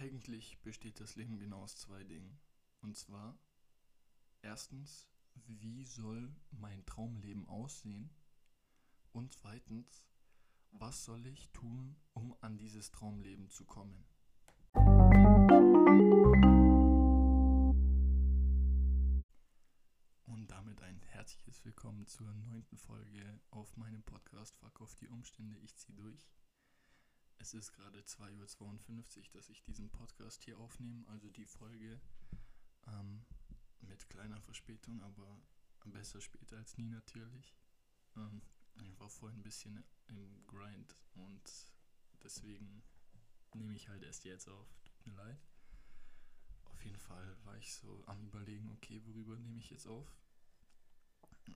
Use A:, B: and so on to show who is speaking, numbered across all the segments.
A: Eigentlich besteht das Leben genau aus zwei Dingen. Und zwar, erstens, wie soll mein Traumleben aussehen? Und zweitens, was soll ich tun, um an dieses Traumleben zu kommen? Und damit ein herzliches Willkommen zur neunten Folge auf meinem Podcast Fuck auf die Umstände, ich zieh durch. Es ist gerade 2.52 Uhr, dass ich diesen Podcast hier aufnehme, also die Folge ähm, mit kleiner Verspätung, aber besser später als nie natürlich. Ähm, ich war vorhin ein bisschen im Grind und deswegen nehme ich halt erst jetzt auf. Tut mir leid. Auf jeden Fall war ich so am Überlegen, okay, worüber nehme ich jetzt auf?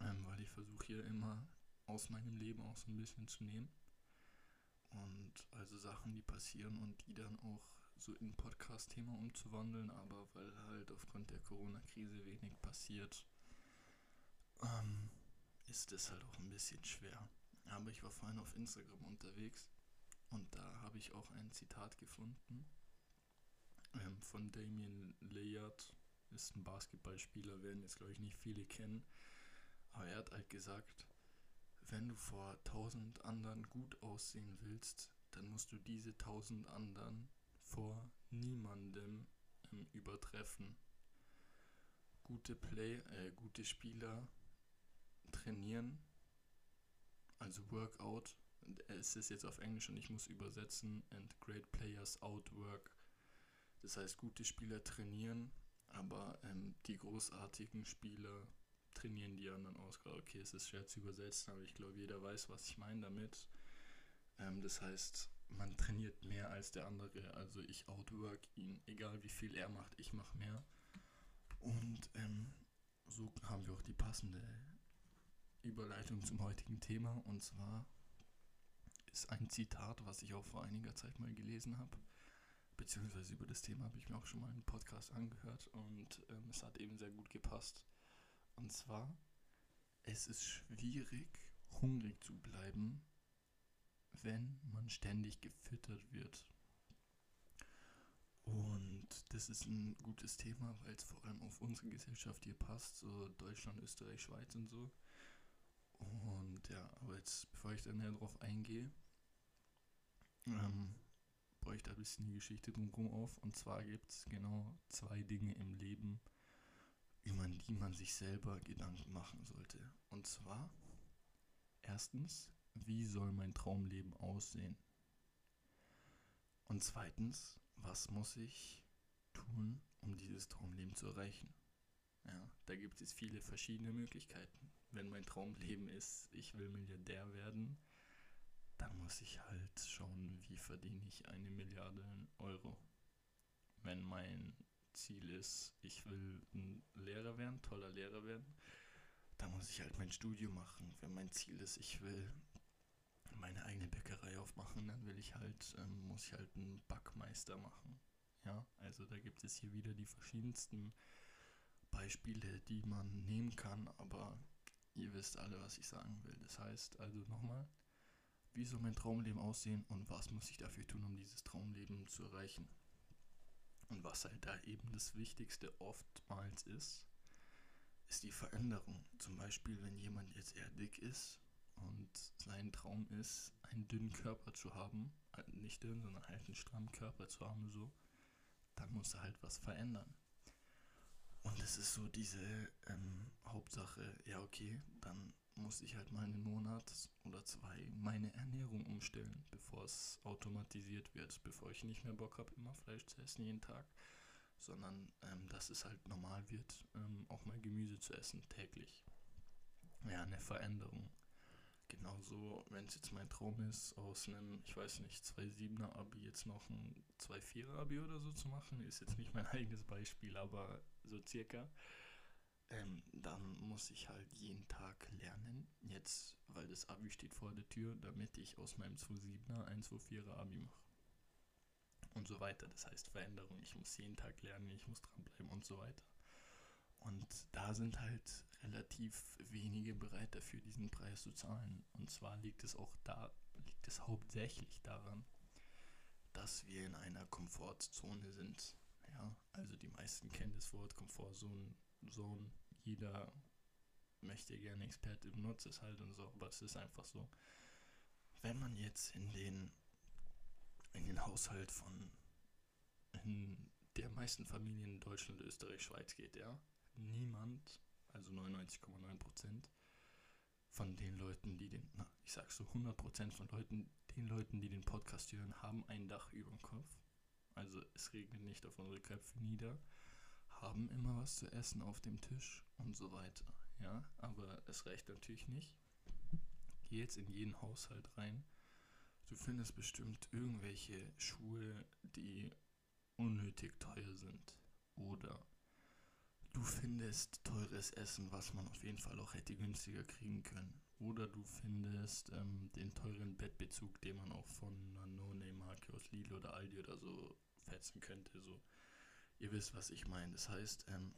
A: Ähm, weil ich versuche hier immer aus meinem Leben auch so ein bisschen zu nehmen. Und also Sachen, die passieren und die dann auch so in Podcast-Thema umzuwandeln, aber weil halt aufgrund der Corona-Krise wenig passiert, ähm, ist es halt auch ein bisschen schwer. Aber ich war vorhin auf Instagram unterwegs und da habe ich auch ein Zitat gefunden ähm, von Damien Lillard. Ist ein Basketballspieler, werden jetzt glaube ich nicht viele kennen. Aber er hat halt gesagt, wenn du vor tausend anderen gut aussehen willst, dann musst du diese tausend anderen vor niemandem ähm, übertreffen. Gute Play, äh, gute Spieler trainieren, also Workout. Es ist jetzt auf Englisch und ich muss übersetzen. And great players outwork. Das heißt, gute Spieler trainieren, aber ähm, die großartigen Spieler trainieren die anderen aus. Okay, es ist schwer zu übersetzen, aber ich glaube, jeder weiß, was ich meine damit. Ähm, das heißt, man trainiert mehr als der andere. Also ich outwork ihn, egal wie viel er macht, ich mache mehr. Und ähm, so haben wir auch die passende Überleitung zum heutigen Thema. Und zwar ist ein Zitat, was ich auch vor einiger Zeit mal gelesen habe. Beziehungsweise über das Thema habe ich mir auch schon mal einen Podcast angehört und ähm, es hat eben sehr gut gepasst. Und zwar, es ist schwierig, hungrig zu bleiben, wenn man ständig gefüttert wird. Und das ist ein gutes Thema, weil es vor allem auf unsere Gesellschaft hier passt, so Deutschland, Österreich, Schweiz und so. Und ja, aber jetzt, bevor ich da näher drauf eingehe, ähm, baue ich da ein bisschen die Geschichte drumherum auf. Und zwar gibt es genau zwei Dinge im Leben, über die man sich selber Gedanken machen sollte. Und zwar, erstens, wie soll mein Traumleben aussehen? Und zweitens, was muss ich tun, um dieses Traumleben zu erreichen? Ja, da gibt es viele verschiedene Möglichkeiten. Wenn mein Traumleben ist, ich will Milliardär werden, dann muss ich halt schauen, wie verdiene ich eine Milliarde Euro. Wenn mein Ziel ist, ich will ein Lehrer werden, toller Lehrer werden, dann muss ich halt mein Studium machen. Wenn mein Ziel ist, ich will meine eigene Bäckerei aufmachen, dann will ich halt, ähm, muss ich halt einen Backmeister machen. Ja, also da gibt es hier wieder die verschiedensten Beispiele, die man nehmen kann, aber ihr wisst alle, was ich sagen will. Das heißt also nochmal, wie soll mein Traumleben aussehen und was muss ich dafür tun, um dieses Traumleben zu erreichen? Und was halt da eben das Wichtigste oftmals ist, ist die Veränderung. Zum Beispiel, wenn jemand jetzt eher dick ist und sein Traum ist, einen dünnen Körper zu haben, äh, nicht dünn, sondern halt einen strammen Körper zu haben, so, dann muss er halt was verändern. Und es ist so diese ähm, Hauptsache, ja okay, dann muss ich halt mal einen Monat oder zwei meine Ernährung umstellen, bevor es automatisiert wird, bevor ich nicht mehr Bock habe, immer Fleisch zu essen jeden Tag, sondern ähm, dass es halt normal wird, ähm, auch mal Gemüse zu essen täglich. Ja, eine Veränderung. Genauso, wenn es jetzt mein Traum ist, aus einem, ich weiß nicht, 2,7er Abi jetzt noch ein 2,4er Abi oder so zu machen, ist jetzt nicht mein eigenes Beispiel, aber so circa. Ähm, dann muss ich halt jeden Tag lernen, jetzt, weil das Abi steht vor der Tür, damit ich aus meinem 2,7er ein 2,4er Abi mache. Und so weiter. Das heißt Veränderung. Ich muss jeden Tag lernen, ich muss dranbleiben und so weiter. Und da sind halt relativ wenige bereit dafür, diesen Preis zu zahlen. Und zwar liegt es auch da, liegt es hauptsächlich daran, dass wir in einer Komfortzone sind. Ja, also die meisten kennen das Wort Komfortzone. Zone. Jeder möchte gerne Experte benutzt es halt und so, aber es ist einfach so. Wenn man jetzt in den in den Haushalt von in der meisten Familien in Deutschland, Österreich, Schweiz geht, ja, niemand, also 99,9 Prozent von den Leuten, die den, na, ich sag so 100 Prozent von Leuten, den Leuten, die den Podcast hören, haben ein Dach über dem Kopf. Also es regnet nicht auf unsere Köpfe nieder, haben immer was zu essen auf dem Tisch und so weiter. Ja, aber es reicht natürlich nicht. Geh jetzt in jeden Haushalt rein. Du findest bestimmt irgendwelche Schuhe, die unnötig teuer sind. Oder du findest teures Essen, was man auf jeden Fall auch hätte günstiger kriegen können. Oder du findest ähm, den teuren Bettbezug, den man auch von einer No-Name-Marke aus Lidl oder Aldi oder so fetzen könnte. So, ihr wisst, was ich meine. Das heißt, ähm,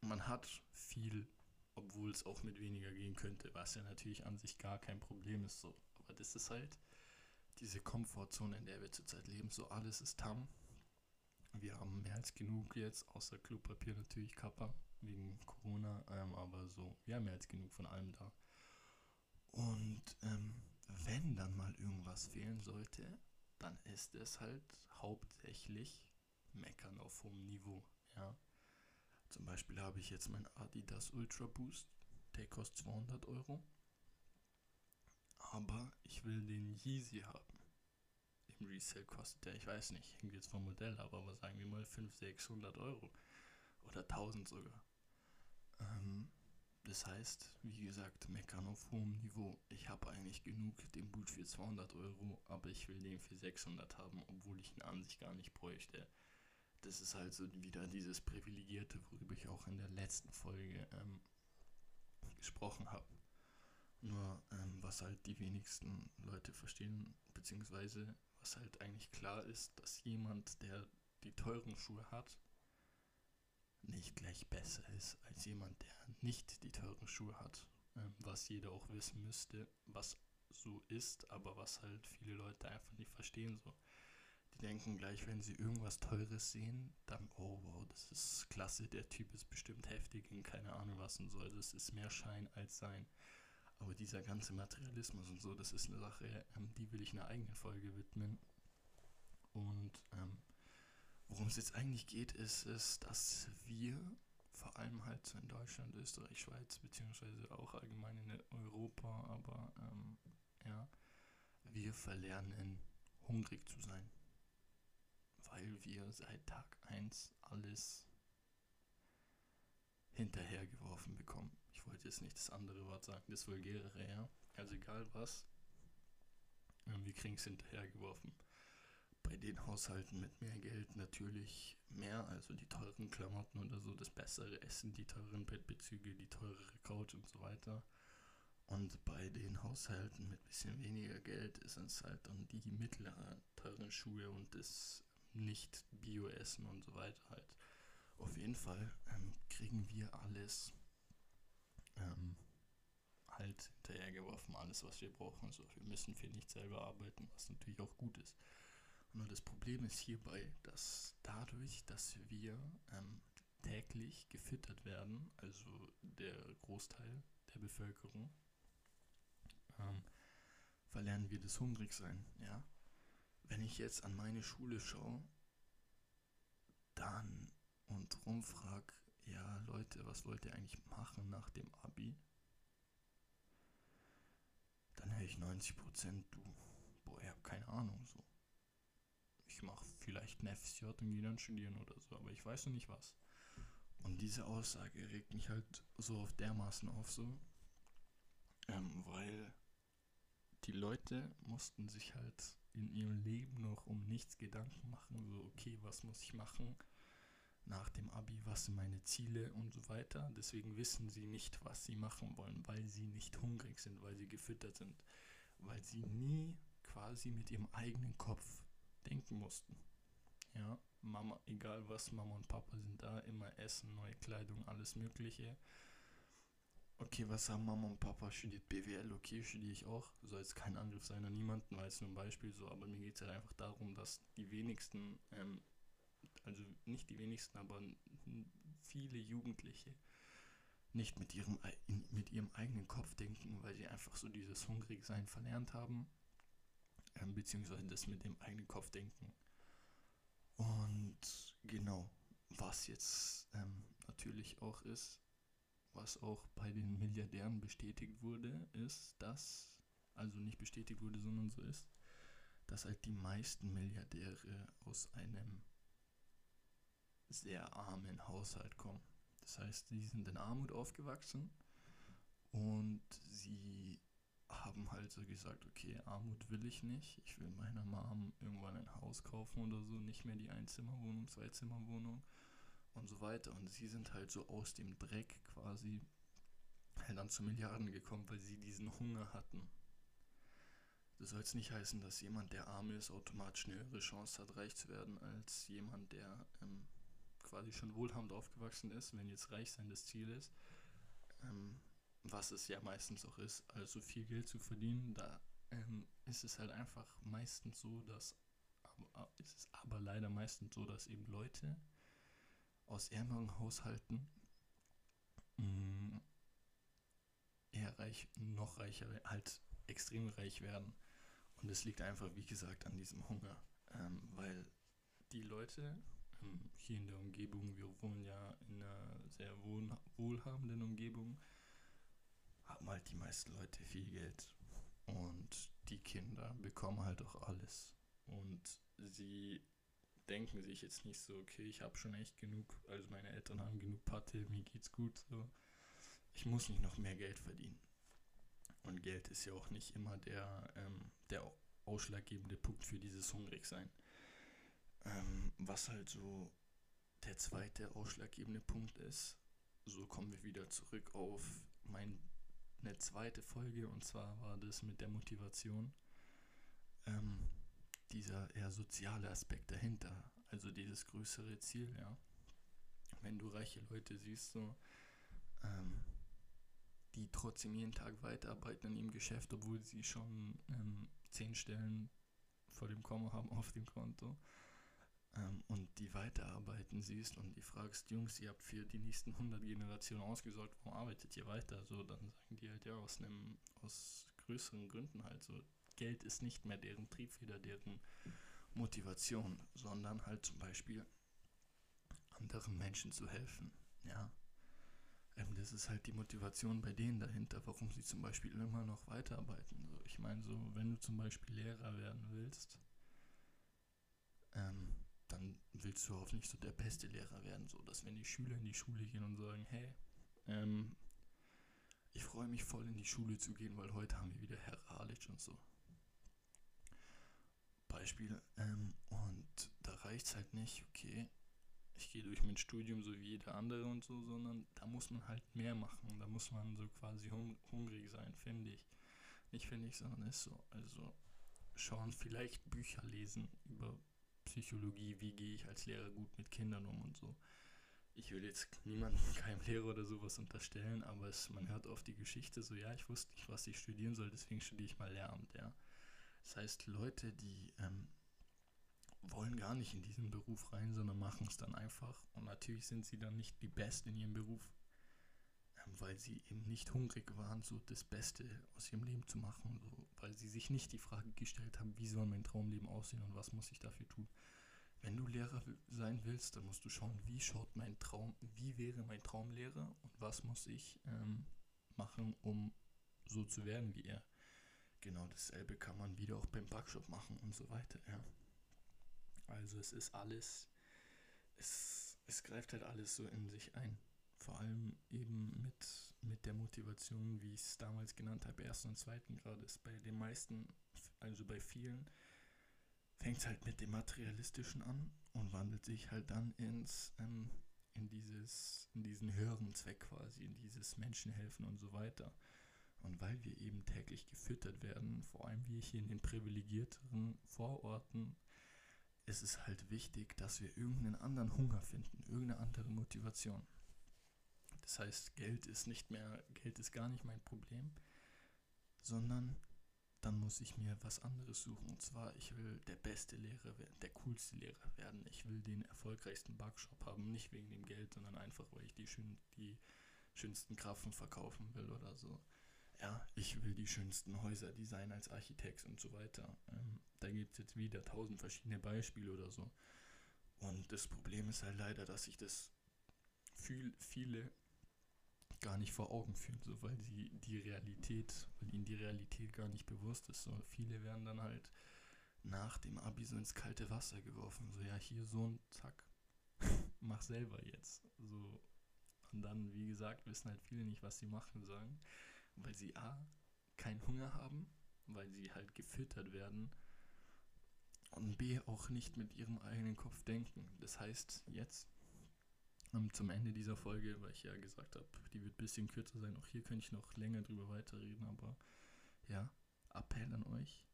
A: man hat viel, obwohl es auch mit weniger gehen könnte, was ja natürlich an sich gar kein Problem ist. So, aber das ist halt diese Komfortzone, in der wir zurzeit leben. So alles ist tam. Wir haben mehr als genug jetzt, außer Klopapier natürlich, Kappa, wegen Corona, ähm, aber so, wir haben mehr als genug von allem da. Und ähm, wenn dann mal irgendwas fehlen sollte, dann ist es halt hauptsächlich Meckern auf hohem Niveau. Ja? Zum Beispiel habe ich jetzt mein Adidas Ultra Boost, der kostet 200 Euro. Aber ich will den Yeezy haben. Im Resale kostet der, ich weiß nicht, hängt jetzt vom Modell, aber sagen wir mal 500, 600 Euro. Oder 1000 sogar. Ähm, das heißt, wie gesagt, meckern auf hohem Niveau. Ich habe eigentlich genug den Boot für 200 Euro, aber ich will den für 600 haben, obwohl ich ihn an sich gar nicht bräuchte. Das ist halt so wieder dieses Privilegierte, worüber ich auch in der letzten Folge ähm, gesprochen habe. Nur ähm, was halt die wenigsten Leute verstehen, beziehungsweise was halt eigentlich klar ist, dass jemand, der die teuren Schuhe hat, nicht gleich besser ist als jemand, der nicht die teuren Schuhe hat. Ähm, was jeder auch wissen müsste, was so ist, aber was halt viele Leute einfach nicht verstehen. So. Die denken gleich, wenn sie irgendwas Teures sehen, dann, oh wow, das ist klasse, der Typ ist bestimmt heftig und keine Ahnung was und so. Also es ist mehr Schein als Sein. Aber dieser ganze Materialismus und so, das ist eine Sache, ähm, die will ich eine eigene Folge widmen. Und ähm, worum es jetzt eigentlich geht, ist es, dass wir vor allem halt so in Deutschland, Österreich, Schweiz, beziehungsweise auch allgemein in Europa, aber ähm, ja, wir verlernen, hungrig zu sein. Weil wir seit Tag 1 alles hinterhergeworfen bekommen wollte jetzt nicht das andere Wort sagen, das vulgärere, ja. Also egal was, wir kriegen es hinterhergeworfen. Bei den Haushalten mit mehr Geld natürlich mehr, also die teuren Klamotten oder so, das bessere Essen, die teuren Bettbezüge, die teurere Couch und so weiter. Und bei den Haushalten mit bisschen weniger Geld ist es halt dann die mittleren teuren Schuhe und das nicht Bio-Essen und so weiter halt. Auf jeden Fall ähm, kriegen wir alles ähm, halt hinterhergeworfen, alles, was wir brauchen. So, wir müssen für nichts selber arbeiten, was natürlich auch gut ist. Nur das Problem ist hierbei, dass dadurch, dass wir ähm, täglich gefüttert werden, also der Großteil der Bevölkerung, ähm, verlernen wir das Hungrigsein. Ja? Wenn ich jetzt an meine Schule schaue, dann und rumfrage, ja Leute, was wollt ihr eigentlich machen nach dem Abi? Dann höre ich 90% du, boah, ich habe keine Ahnung so. Ich mache vielleicht ein FSJ und gehe dann studieren oder so, aber ich weiß noch nicht was. Und diese Aussage regt mich halt so auf dermaßen auf so, ähm, weil die Leute mussten sich halt in ihrem Leben noch um nichts Gedanken machen, so okay, was muss ich machen? nach dem Abi, was sind meine Ziele und so weiter. Deswegen wissen sie nicht, was sie machen wollen, weil sie nicht hungrig sind, weil sie gefüttert sind, weil sie nie quasi mit ihrem eigenen Kopf denken mussten. Ja, Mama, egal was, Mama und Papa sind da, immer Essen, neue Kleidung, alles Mögliche. Okay, was sagen Mama und Papa, studiert BWL, okay, studiere ich auch. Soll jetzt kein Angriff sein an niemanden, weil es nur ein Beispiel so, aber mir geht es halt einfach darum, dass die wenigsten, ähm, also nicht die wenigsten, aber viele Jugendliche nicht mit ihrem, mit ihrem eigenen Kopf denken, weil sie einfach so dieses Hungrigsein verlernt haben, ähm, beziehungsweise das mit dem eigenen Kopf denken. Und genau, was jetzt ähm, natürlich auch ist, was auch bei den Milliardären bestätigt wurde, ist, dass, also nicht bestätigt wurde, sondern so ist, dass halt die meisten Milliardäre aus einem sehr armen Haushalt kommen. Das heißt, sie sind in Armut aufgewachsen und sie haben halt so gesagt, okay, Armut will ich nicht. Ich will meiner Mom irgendwann ein Haus kaufen oder so, nicht mehr die Einzimmerwohnung, Zweizimmerwohnung und so weiter. Und sie sind halt so aus dem Dreck quasi halt dann zu Milliarden gekommen, weil sie diesen Hunger hatten. Das soll jetzt nicht heißen, dass jemand, der arm ist, automatisch eine höhere Chance hat, reich zu werden, als jemand, der ähm, quasi schon wohlhabend aufgewachsen ist, wenn jetzt reich sein das Ziel ist. Ähm, was es ja meistens auch ist, also viel Geld zu verdienen, da ähm, ist es halt einfach meistens so, dass, aber, ist es aber leider meistens so, dass eben Leute aus ärmeren Haushalten mm, eher reich, noch reicher, halt extrem reich werden. Und es liegt einfach, wie gesagt, an diesem Hunger. Ähm, weil die Leute ähm, hier in der Umgebung, wir wohnen ja in einer sehr wohl, wohlhabenden Umgebung, haben halt die meisten Leute viel Geld. Und die Kinder bekommen halt auch alles. Und sie denken sich jetzt nicht so, okay, ich habe schon echt genug, also meine Eltern haben genug Patte, mir geht's gut, so. Ich muss nicht noch mehr Geld verdienen. Und Geld ist ja auch nicht immer der, ähm, der ausschlaggebende Punkt für dieses Hungrigsein. Ähm, was halt so der zweite ausschlaggebende Punkt ist, so kommen wir wieder zurück auf meine zweite Folge und zwar war das mit der Motivation. Ähm, dieser eher soziale Aspekt dahinter, also dieses größere Ziel, ja. Wenn du reiche Leute siehst, so, ähm, die trotzdem jeden Tag weiterarbeiten in ihrem Geschäft, obwohl sie schon ähm, zehn Stellen vor dem Komma haben auf dem Konto ähm, und die weiterarbeiten siehst und die fragst, Jungs, ihr habt für die nächsten 100 Generationen ausgesorgt, warum arbeitet ihr weiter? So, dann sagen die halt ja aus einem, aus größeren Gründen halt so. Geld ist nicht mehr deren Triebfeder, deren Motivation, sondern halt zum Beispiel anderen Menschen zu helfen, ja. Ähm, das ist halt die Motivation bei denen dahinter, warum sie zum Beispiel immer noch weiterarbeiten. Ich meine, so, wenn du zum Beispiel Lehrer werden willst, ähm, dann willst du hoffentlich so der beste Lehrer werden, so dass wenn die Schüler in die Schule gehen und sagen, hey, ähm, ich freue mich voll in die Schule zu gehen, weil heute haben wir wieder Herr Ralic und so. Beispiel, ähm, und da reicht es halt nicht, okay, ich gehe durch mein Studium so wie jeder andere und so, sondern da muss man halt mehr machen, da muss man so quasi hung hungrig sein, finde ich. Nicht finde ich, sondern ist so. Also schauen, vielleicht Bücher lesen über Psychologie, wie gehe ich als Lehrer gut mit Kindern um und so. Ich will jetzt niemandem, keinem Lehrer oder sowas unterstellen, aber es, man hört oft die Geschichte so, ja, ich wusste nicht, was ich studieren soll, deswegen studiere ich mal Lehramt, ja. Das heißt, Leute, die ähm, wollen gar nicht in diesen Beruf rein, sondern machen es dann einfach. Und natürlich sind sie dann nicht die Besten in ihrem Beruf, ähm, weil sie eben nicht hungrig waren, so das Beste aus ihrem Leben zu machen, so, weil sie sich nicht die Frage gestellt haben, wie soll mein Traumleben aussehen und was muss ich dafür tun. Wenn du Lehrer sein willst, dann musst du schauen, wie schaut mein Traum, wie wäre mein Traumlehrer und was muss ich ähm, machen, um so zu werden wie er. Genau dasselbe kann man wieder auch beim Backshop machen und so weiter, ja. Also es ist alles, es, es greift halt alles so in sich ein. Vor allem eben mit, mit der Motivation, wie ich es damals genannt habe, ersten und zweiten Grades. Bei den meisten, also bei vielen, fängt es halt mit dem Materialistischen an und wandelt sich halt dann ins, ähm, in, dieses, in diesen höheren Zweck quasi, in dieses Menschenhelfen und so weiter. Und weil wir eben täglich gefüttert werden, vor allem wir hier in den privilegierteren Vororten, ist es halt wichtig, dass wir irgendeinen anderen Hunger finden, irgendeine andere Motivation. Das heißt, Geld ist nicht mehr, Geld ist gar nicht mein Problem, sondern dann muss ich mir was anderes suchen. Und zwar, ich will der beste Lehrer werden, der coolste Lehrer werden. Ich will den erfolgreichsten Backshop haben, nicht wegen dem Geld, sondern einfach, weil ich die, schön, die schönsten Grafen verkaufen will oder so. Ja, ich will die schönsten Häuser designen als Architekt und so weiter. Ähm, da gibt es jetzt wieder tausend verschiedene Beispiele oder so. Und das Problem ist halt leider, dass ich das viel, viele gar nicht vor Augen führen, so weil sie die Realität, weil ihnen die Realität gar nicht bewusst ist. So viele werden dann halt nach dem Abi so ins kalte Wasser geworfen. So, ja, hier so ein Zack, mach selber jetzt. So. Und dann, wie gesagt, wissen halt viele nicht, was sie machen sollen, weil sie A, keinen Hunger haben, weil sie halt gefüttert werden und B, auch nicht mit ihrem eigenen Kopf denken. Das heißt, jetzt ähm, zum Ende dieser Folge, weil ich ja gesagt habe, die wird ein bisschen kürzer sein. Auch hier könnte ich noch länger drüber weiterreden, aber ja, Appell an euch.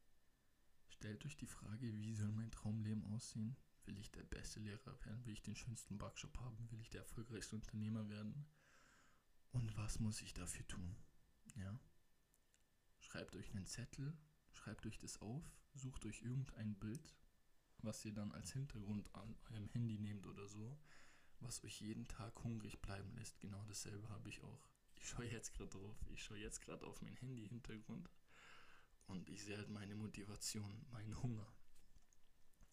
A: Stellt euch die Frage, wie soll mein Traumleben aussehen? Will ich der beste Lehrer werden? Will ich den schönsten Backshop haben? Will ich der erfolgreichste Unternehmer werden? Und was muss ich dafür tun? Ja? Schreibt euch einen Zettel, schreibt euch das auf, sucht euch irgendein Bild, was ihr dann als Hintergrund an eurem Handy nehmt oder so was euch jeden Tag hungrig bleiben lässt. Genau dasselbe habe ich auch. Ich schaue jetzt gerade drauf. Ich schaue jetzt gerade auf mein Handy-Hintergrund und ich sehe halt meine Motivation, meinen Hunger.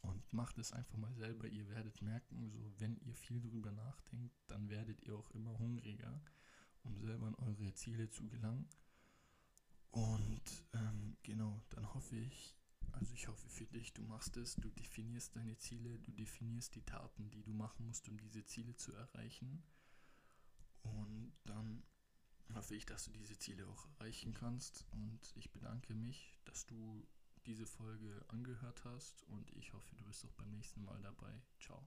A: Und macht es einfach mal selber. Ihr werdet merken, so wenn ihr viel drüber nachdenkt, dann werdet ihr auch immer hungriger, um selber an eure Ziele zu gelangen. Und ähm, genau, dann hoffe ich, also ich hoffe für dich, du machst es, du definierst deine Ziele, du definierst die Taten, die du machen musst, um diese Ziele zu erreichen. Und dann hoffe ich, dass du diese Ziele auch erreichen kannst. Und ich bedanke mich, dass du diese Folge angehört hast und ich hoffe, du bist auch beim nächsten Mal dabei. Ciao.